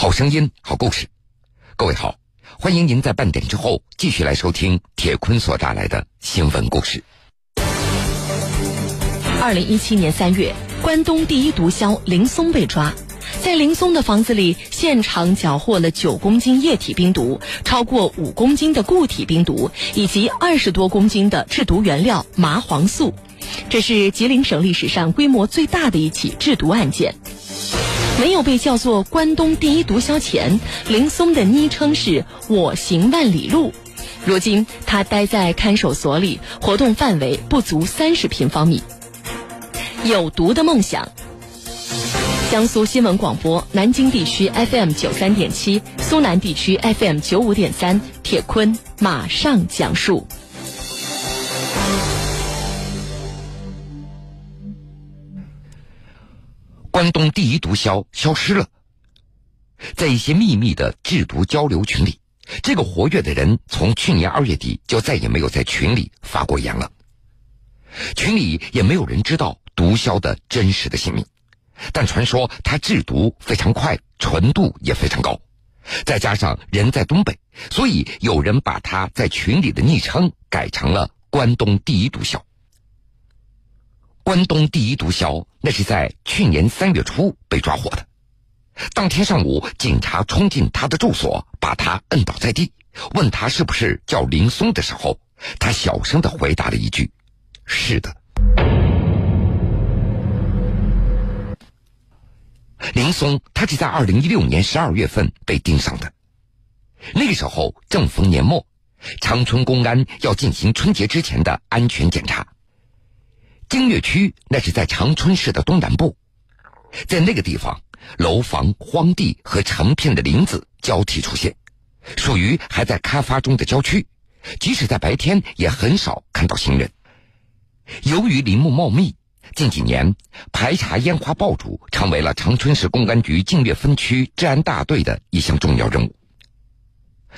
好声音，好故事。各位好，欢迎您在半点之后继续来收听铁坤所带来的新闻故事。二零一七年三月，关东第一毒枭林松被抓，在林松的房子里现场缴获了九公斤液体冰毒、超过五公斤的固体冰毒以及二十多公斤的制毒原料麻黄素。这是吉林省历史上规模最大的一起制毒案件。没有被叫做关东第一毒枭前，林松的昵称是我行万里路。如今，他待在看守所里，活动范围不足三十平方米。有毒的梦想。江苏新闻广播南京地区 FM 九三点七，苏南地区 FM 九五点三。铁坤马上讲述。关东第一毒枭消失了，在一些秘密的制毒交流群里，这个活跃的人从去年二月底就再也没有在群里发过言了。群里也没有人知道毒枭的真实的姓名，但传说他制毒非常快，纯度也非常高，再加上人在东北，所以有人把他在群里的昵称改成了“关东第一毒枭”。关东第一毒枭，那是在去年三月初被抓获的。当天上午，警察冲进他的住所，把他摁倒在地，问他是不是叫林松的时候，他小声的回答了一句：“是的。”林松，他是在二零一六年十二月份被盯上的。那个时候正逢年末，长春公安要进行春节之前的安全检查。京岳区那是在长春市的东南部，在那个地方，楼房、荒地和成片的林子交替出现，属于还在开发中的郊区。即使在白天，也很少看到行人。由于林木茂密，近几年排查烟花爆竹成为了长春市公安局净月分区治安大队的一项重要任务。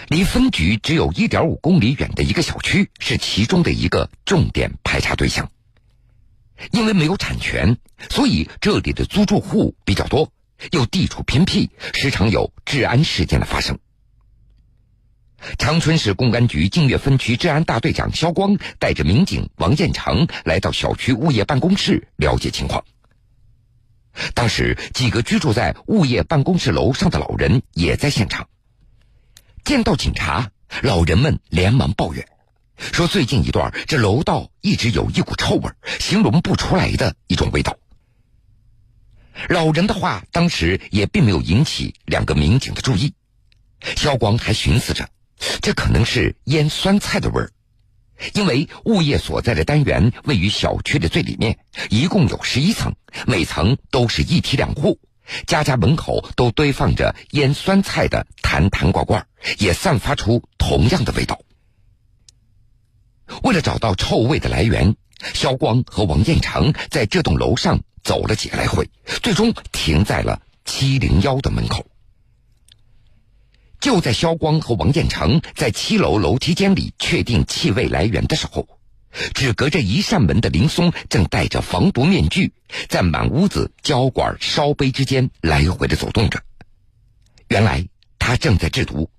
离分局只有一点五公里远的一个小区，是其中的一个重点排查对象。因为没有产权，所以这里的租住户比较多，又地处偏僻，时常有治安事件的发生。长春市公安局净月分局治安大队长肖光带着民警王建成来到小区物业办公室了解情况。当时，几个居住在物业办公室楼上的老人也在现场。见到警察，老人们连忙抱怨。说最近一段，这楼道一直有一股臭味，形容不出来的一种味道。老人的话当时也并没有引起两个民警的注意，肖光还寻思着，这可能是腌酸菜的味儿，因为物业所在的单元位于小区的最里面，一共有十一层，每层都是一梯两户，家家门口都堆放着腌酸菜的坛坛罐罐，也散发出同样的味道。为了找到臭味的来源，肖光和王彦成在这栋楼上走了几个来回，最终停在了七零幺的门口。就在肖光和王彦成在七楼楼梯间里确定气味来源的时候，只隔着一扇门的林松正戴着防毒面具，在满屋子胶管烧杯之间来回的走动着。原来他正在制毒，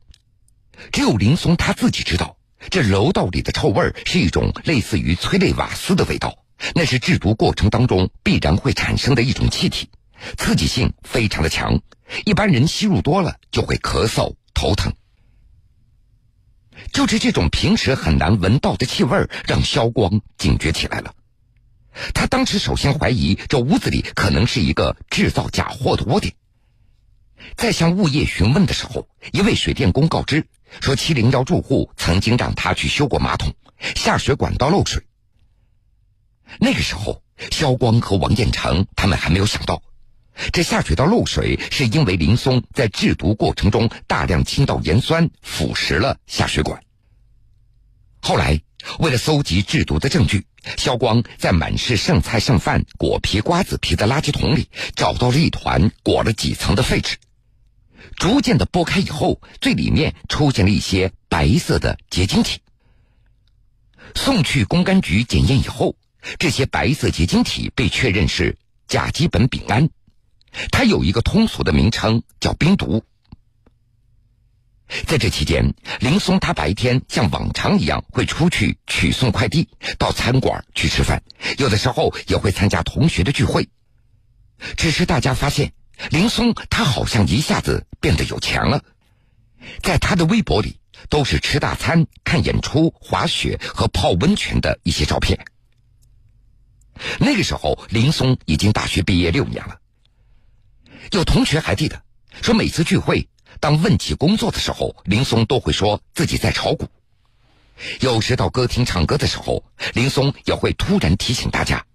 只有林松他自己知道。这楼道里的臭味是一种类似于催泪瓦斯的味道，那是制毒过程当中必然会产生的一种气体，刺激性非常的强，一般人吸入多了就会咳嗽、头疼。就是这种平时很难闻到的气味，让肖光警觉起来了。他当时首先怀疑这屋子里可能是一个制造假货的窝点。在向物业询问的时候，一位水电工告知说，七零幺住户曾经让他去修过马桶，下水管道漏水。那个时候，肖光和王建成他们还没有想到，这下水道漏水是因为林松在制毒过程中大量倾倒盐酸，腐蚀了下水管。后来，为了搜集制毒的证据，肖光在满是剩菜剩饭、果皮、瓜子皮的垃圾桶里找到了一团裹了几层的废纸。逐渐的剥开以后，最里面出现了一些白色的结晶体。送去公安局检验以后，这些白色结晶体被确认是甲基苯丙胺，它有一个通俗的名称叫冰毒。在这期间，林松他白天像往常一样会出去取送快递，到餐馆去吃饭，有的时候也会参加同学的聚会。只是大家发现，林松他好像一下子变得有钱了，在他的微博里都是吃大餐、看演出、滑雪和泡温泉的一些照片。那个时候，林松已经大学毕业六年了。有同学还记得，说每次聚会。当问起工作的时候，林松都会说自己在炒股。有时到歌厅唱歌的时候，林松也会突然提醒大家，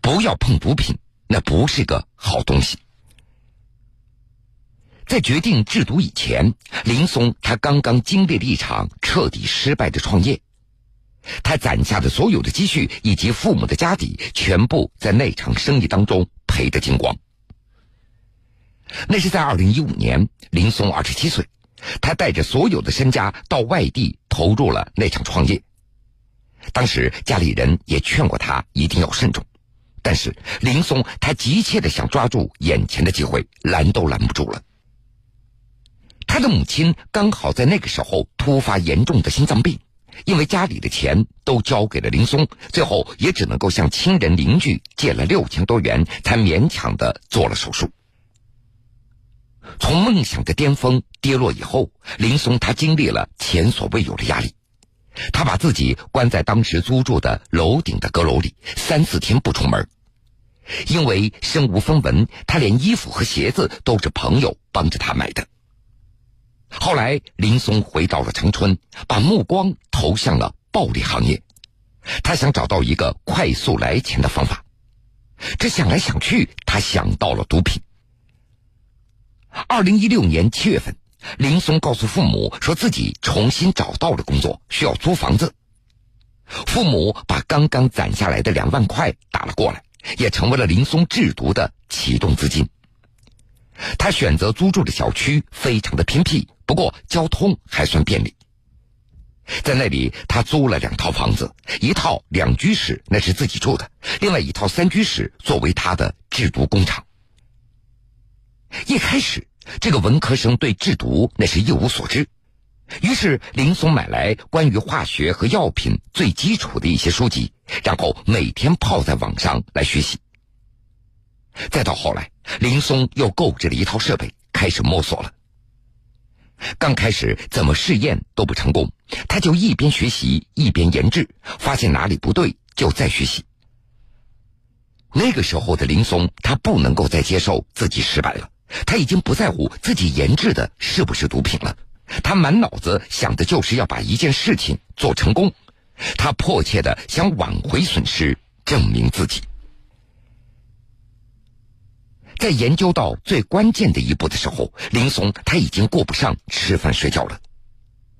不要碰毒品，那不是个好东西。在决定制毒以前，林松他刚刚经历了一场彻底失败的创业，他攒下的所有的积蓄以及父母的家底，全部在那场生意当中赔得精光。那是在二零一五年，林松二十七岁，他带着所有的身家到外地投入了那场创业。当时家里人也劝过他一定要慎重，但是林松他急切的想抓住眼前的机会，拦都拦不住了。他的母亲刚好在那个时候突发严重的心脏病，因为家里的钱都交给了林松，最后也只能够向亲人邻居借了六千多元，才勉强的做了手术。从梦想的巅峰跌落以后，林松他经历了前所未有的压力。他把自己关在当时租住的楼顶的阁楼里，三四天不出门。因为身无分文，他连衣服和鞋子都是朋友帮着他买的。后来，林松回到了长春，把目光投向了暴利行业。他想找到一个快速来钱的方法。这想来想去，他想到了毒品。二零一六年七月份，林松告诉父母说自己重新找到了工作，需要租房子。父母把刚刚攒下来的两万块打了过来，也成为了林松制毒的启动资金。他选择租住的小区非常的偏僻，不过交通还算便利。在那里，他租了两套房子，一套两居室那是自己住的，另外一套三居室作为他的制毒工厂。一开始，这个文科生对制毒那是一无所知，于是林松买来关于化学和药品最基础的一些书籍，然后每天泡在网上来学习。再到后来，林松又购置了一套设备，开始摸索了。刚开始怎么试验都不成功，他就一边学习一边研制，发现哪里不对就再学习。那个时候的林松，他不能够再接受自己失败了。他已经不在乎自己研制的是不是毒品了，他满脑子想的就是要把一件事情做成功，他迫切的想挽回损失，证明自己。在研究到最关键的一步的时候，林松他已经顾不上吃饭睡觉了。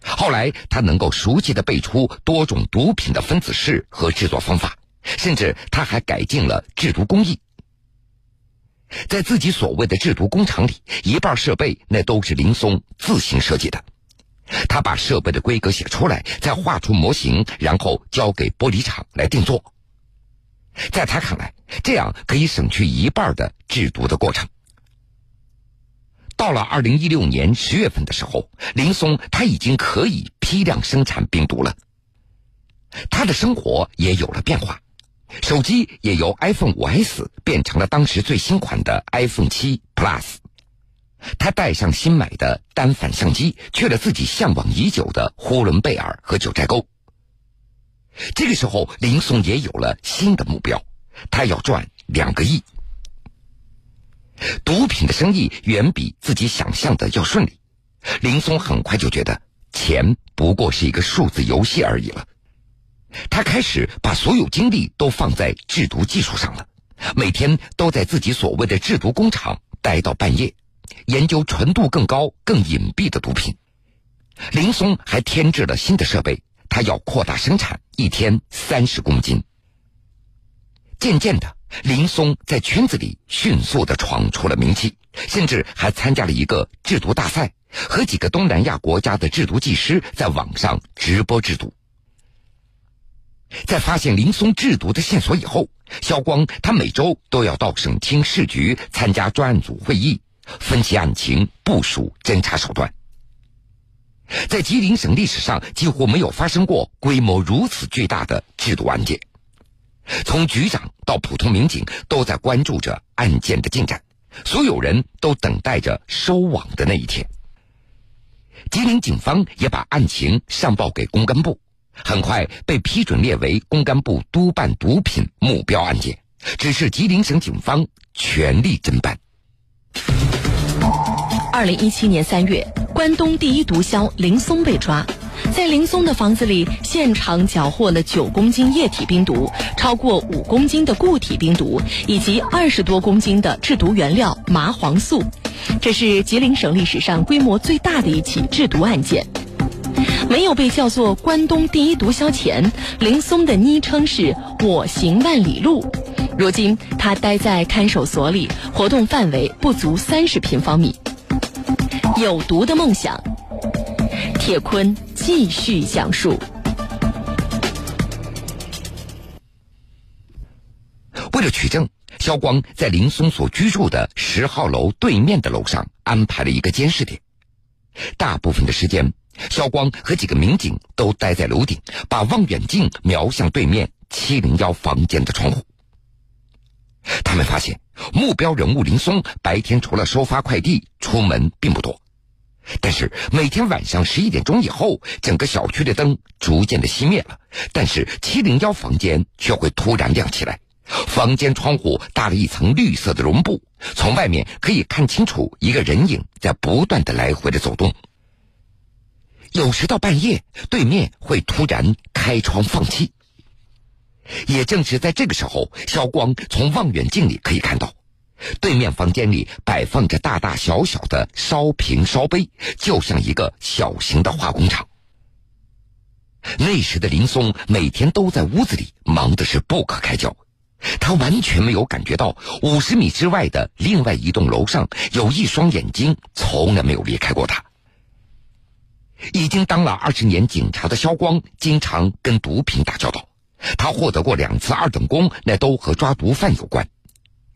后来他能够熟悉的背出多种毒品的分子式和制作方法，甚至他还改进了制毒工艺。在自己所谓的制毒工厂里，一半设备那都是林松自行设计的。他把设备的规格写出来，再画出模型，然后交给玻璃厂来定做。在他看来，这样可以省去一半的制毒的过程。到了二零一六年十月份的时候，林松他已经可以批量生产病毒了。他的生活也有了变化。手机也由 iPhone 5S 变成了当时最新款的 iPhone 7 Plus。他带上新买的单反相机，去了自己向往已久的呼伦贝尔和九寨沟。这个时候，林松也有了新的目标，他要赚两个亿。毒品的生意远比自己想象的要顺利，林松很快就觉得钱不过是一个数字游戏而已了。他开始把所有精力都放在制毒技术上了，每天都在自己所谓的制毒工厂待到半夜，研究纯度更高、更隐蔽的毒品。林松还添置了新的设备，他要扩大生产，一天三十公斤。渐渐的，林松在圈子里迅速的闯出了名气，甚至还参加了一个制毒大赛，和几个东南亚国家的制毒技师在网上直播制毒。在发现林松制毒的线索以后，肖光他每周都要到省厅市局参加专案组会议，分析案情、部署侦查手段。在吉林省历史上几乎没有发生过规模如此巨大的制毒案件。从局长到普通民警都在关注着案件的进展，所有人都等待着收网的那一天。吉林警方也把案情上报给公安部，很快被批准列为公安部督办毒品目标案件，只是吉林省警方全力侦办。二零一七年三月，关东第一毒枭林松被抓。在林松的房子里，现场缴获了九公斤液体冰毒，超过五公斤的固体冰毒，以及二十多公斤的制毒原料麻黄素。这是吉林省历史上规模最大的一起制毒案件。没有被叫做关东第一毒枭前，林松的昵称是“我行万里路”。如今，他待在看守所里，活动范围不足三十平方米。有毒的梦想，铁坤。继续讲述。为了取证，肖光在林松所居住的十号楼对面的楼上安排了一个监视点。大部分的时间，肖光和几个民警都待在楼顶，把望远镜瞄向对面七零幺房间的窗户。他们发现，目标人物林松白天除了收发快递，出门并不多。但是每天晚上十一点钟以后，整个小区的灯逐渐的熄灭了，但是七零幺房间却会突然亮起来。房间窗户搭了一层绿色的绒布，从外面可以看清楚一个人影在不断的来回的走动。有时到半夜，对面会突然开窗放气。也正是在这个时候，小光从望远镜里可以看到。对面房间里摆放着大大小小的烧瓶烧杯，就像一个小型的化工厂。那时的林松每天都在屋子里忙的是不可开交，他完全没有感觉到五十米之外的另外一栋楼上有一双眼睛从来没有离开过他。已经当了二十年警察的肖光，经常跟毒品打交道，他获得过两次二等功，那都和抓毒贩有关。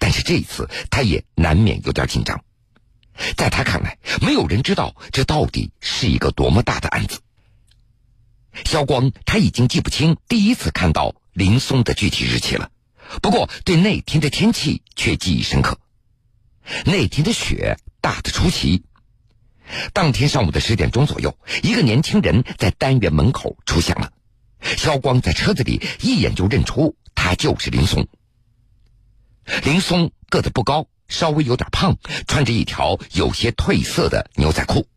但是这一次，他也难免有点紧张。在他看来，没有人知道这到底是一个多么大的案子。肖光他已经记不清第一次看到林松的具体日期了，不过对那天的天气却记忆深刻。那天的雪大的出奇。当天上午的十点钟左右，一个年轻人在单元门口出现了。肖光在车子里一眼就认出他就是林松。林松个子不高，稍微有点胖，穿着一条有些褪色的牛仔裤。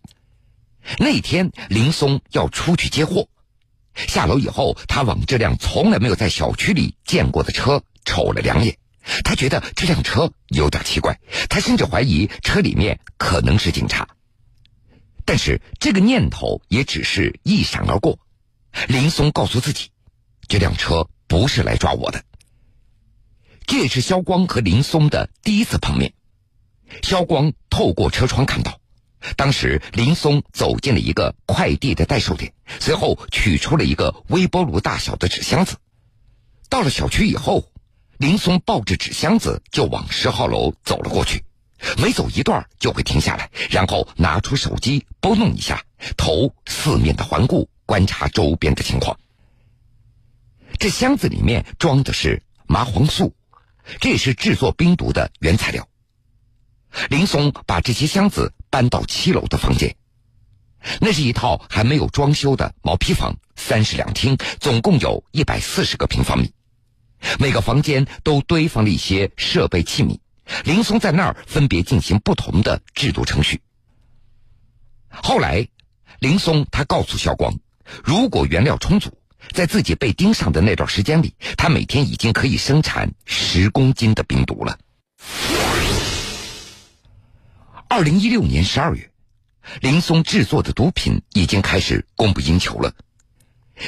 那天林松要出去接货，下楼以后，他往这辆从来没有在小区里见过的车瞅了两眼。他觉得这辆车有点奇怪，他甚至怀疑车里面可能是警察。但是这个念头也只是一闪而过。林松告诉自己，这辆车不是来抓我的。这也是肖光和林松的第一次碰面。肖光透过车窗看到，当时林松走进了一个快递的代售点，随后取出了一个微波炉大小的纸箱子。到了小区以后，林松抱着纸箱子就往十号楼走了过去。每走一段就会停下来，然后拿出手机拨弄一下，头四面的环顾，观察周边的情况。这箱子里面装的是麻黄素。这是制作冰毒的原材料。林松把这些箱子搬到七楼的房间，那是一套还没有装修的毛坯房，三室两厅，总共有一百四十个平方米。每个房间都堆放了一些设备器皿，林松在那儿分别进行不同的制毒程序。后来，林松他告诉肖光，如果原料充足。在自己被盯上的那段时间里，他每天已经可以生产十公斤的冰毒了。二零一六年十二月，林松制作的毒品已经开始供不应求了。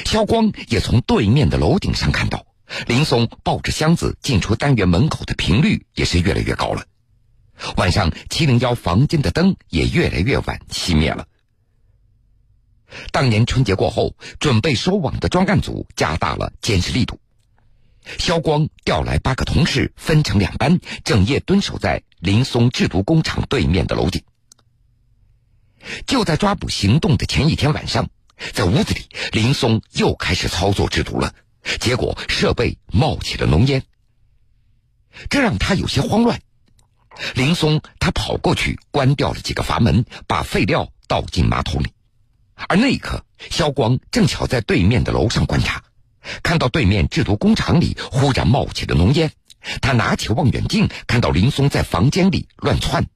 肖光也从对面的楼顶上看到，林松抱着箱子进出单元门口的频率也是越来越高了。晚上七零幺房间的灯也越来越晚熄灭了。当年春节过后，准备收网的专案组加大了监视力度。肖光调来八个同事，分成两班，整夜蹲守在林松制毒工厂对面的楼顶。就在抓捕行动的前一天晚上，在屋子里，林松又开始操作制毒了，结果设备冒起了浓烟，这让他有些慌乱。林松他跑过去关掉了几个阀门，把废料倒进马桶里，而那一刻，肖光正巧在对面的楼上观察，看到对面制毒工厂里忽然冒起了浓烟，他拿起望远镜，看到林松在房间里乱窜。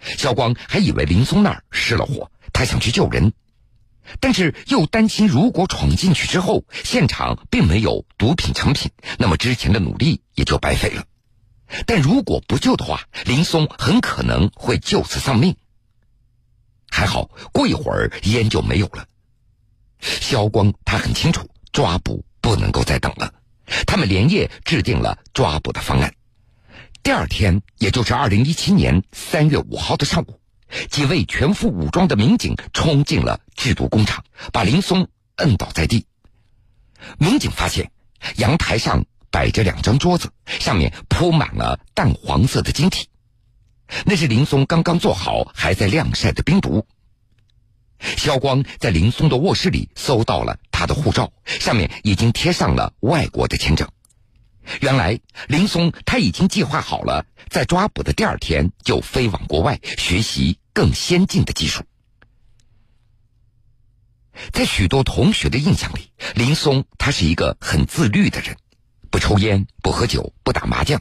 肖光还以为林松那儿失了火，他想去救人，但是又担心如果闯进去之后现场并没有毒品成品，那么之前的努力也就白费了。但如果不救的话，林松很可能会就此丧命。还好，过一会儿烟就没有了。肖光他很清楚，抓捕不能够再等了，他们连夜制定了抓捕的方案。第二天，也就是二零一七年三月五号的上午，几位全副武装的民警冲进了制毒工厂，把林松摁倒在地。民警发现阳台上摆着两张桌子，上面铺满了淡黄色的晶体，那是林松刚刚做好还在晾晒的冰毒。肖光在林松的卧室里搜到了他的护照，上面已经贴上了外国的签证。原来林松他已经计划好了，在抓捕的第二天就飞往国外学习更先进的技术。在许多同学的印象里，林松他是一个很自律的人，不抽烟、不喝酒、不打麻将。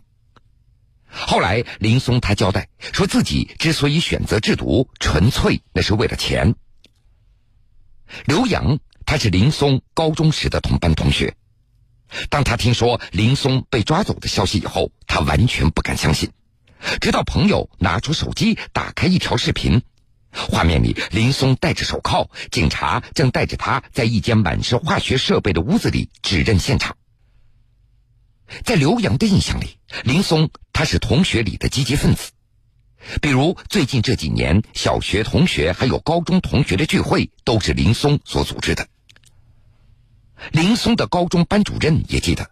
后来林松他交代说自己之所以选择制毒，纯粹那是为了钱。刘洋他是林松高中时的同班同学。当他听说林松被抓走的消息以后，他完全不敢相信。直到朋友拿出手机，打开一条视频，画面里林松戴着手铐，警察正带着他在一间满是化学设备的屋子里指认现场。在刘洋的印象里，林松他是同学里的积极分子，比如最近这几年，小学同学还有高中同学的聚会都是林松所组织的。林松的高中班主任也记得，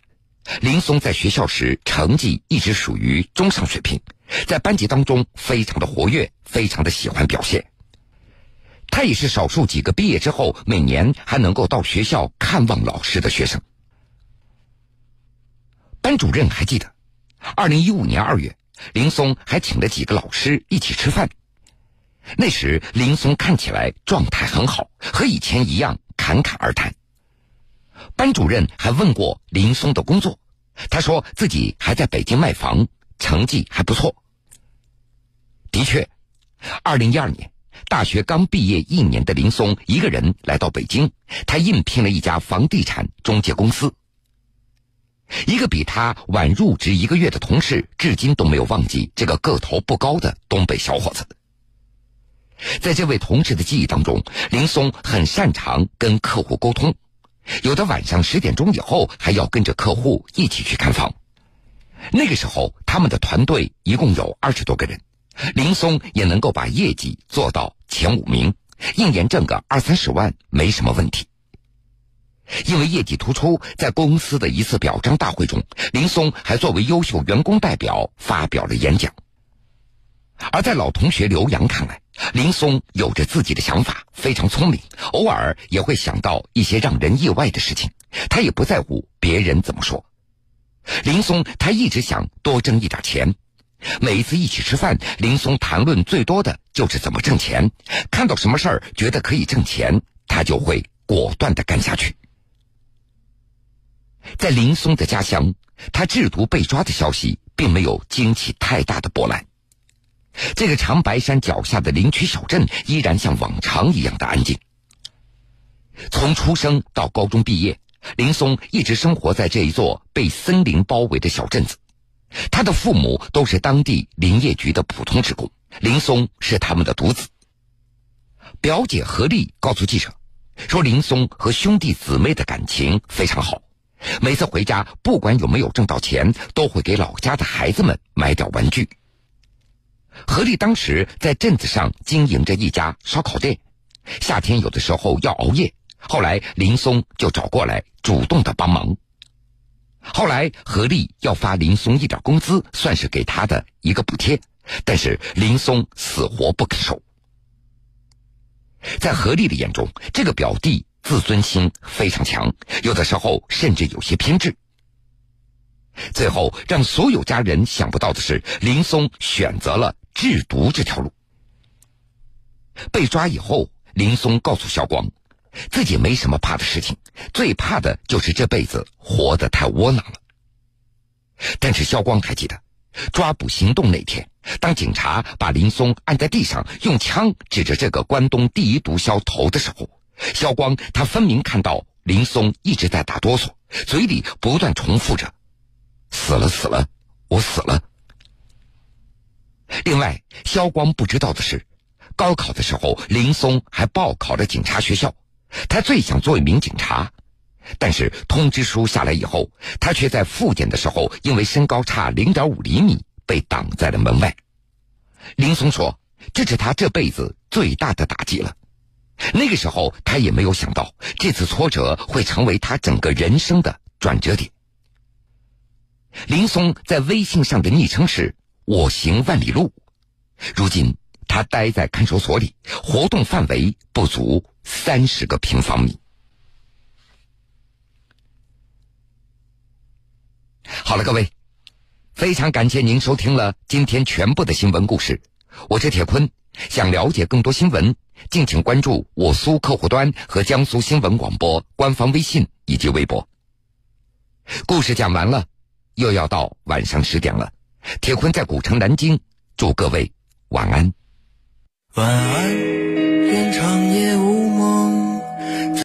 林松在学校时成绩一直属于中上水平，在班级当中非常的活跃，非常的喜欢表现。他也是少数几个毕业之后每年还能够到学校看望老师的学生。班主任还记得，二零一五年二月，林松还请了几个老师一起吃饭。那时林松看起来状态很好，和以前一样侃侃而谈。班主任还问过林松的工作，他说自己还在北京卖房，成绩还不错。的确，二零一二年大学刚毕业一年的林松一个人来到北京，他应聘了一家房地产中介公司。一个比他晚入职一个月的同事，至今都没有忘记这个个头不高的东北小伙子。在这位同事的记忆当中，林松很擅长跟客户沟通。有的晚上十点钟以后还要跟着客户一起去看房，那个时候他们的团队一共有二十多个人，林松也能够把业绩做到前五名，一年挣个二三十万没什么问题。因为业绩突出，在公司的一次表彰大会中，林松还作为优秀员工代表发表了演讲。而在老同学刘洋看来，林松有着自己的想法，非常聪明，偶尔也会想到一些让人意外的事情。他也不在乎别人怎么说。林松他一直想多挣一点钱，每一次一起吃饭，林松谈论最多的就是怎么挣钱。看到什么事儿觉得可以挣钱，他就会果断的干下去。在林松的家乡，他制毒被抓的消息并没有惊起太大的波澜。这个长白山脚下的林区小镇依然像往常一样的安静。从出生到高中毕业，林松一直生活在这一座被森林包围的小镇子。他的父母都是当地林业局的普通职工，林松是他们的独子。表姐何丽告诉记者，说林松和兄弟姊妹的感情非常好，每次回家不管有没有挣到钱，都会给老家的孩子们买点玩具。何丽当时在镇子上经营着一家烧烤店，夏天有的时候要熬夜。后来林松就找过来主动的帮忙。后来何丽要发林松一点工资，算是给他的一个补贴，但是林松死活不肯收。在何丽的眼中，这个表弟自尊心非常强，有的时候甚至有些偏执。最后，让所有家人想不到的是，林松选择了制毒这条路。被抓以后，林松告诉肖光，自己没什么怕的事情，最怕的就是这辈子活得太窝囊了。但是肖光还记得，抓捕行动那天，当警察把林松按在地上，用枪指着这个关东第一毒枭头的时候，肖光他分明看到林松一直在打哆嗦，嘴里不断重复着。死了死了，我死了。另外，肖光不知道的是，高考的时候，林松还报考了警察学校，他最想做一名警察，但是通知书下来以后，他却在复检的时候，因为身高差零点五厘米，被挡在了门外。林松说：“这是他这辈子最大的打击了。”那个时候，他也没有想到，这次挫折会成为他整个人生的转折点。林松在微信上的昵称是“我行万里路”，如今他待在看守所里，活动范围不足三十个平方米。好了，各位，非常感谢您收听了今天全部的新闻故事，我是铁坤。想了解更多新闻，敬请关注我苏客户端和江苏新闻广播官方微信以及微博。故事讲完了。又要到晚上十点了，铁坤在古城南京，祝各位晚安。晚安。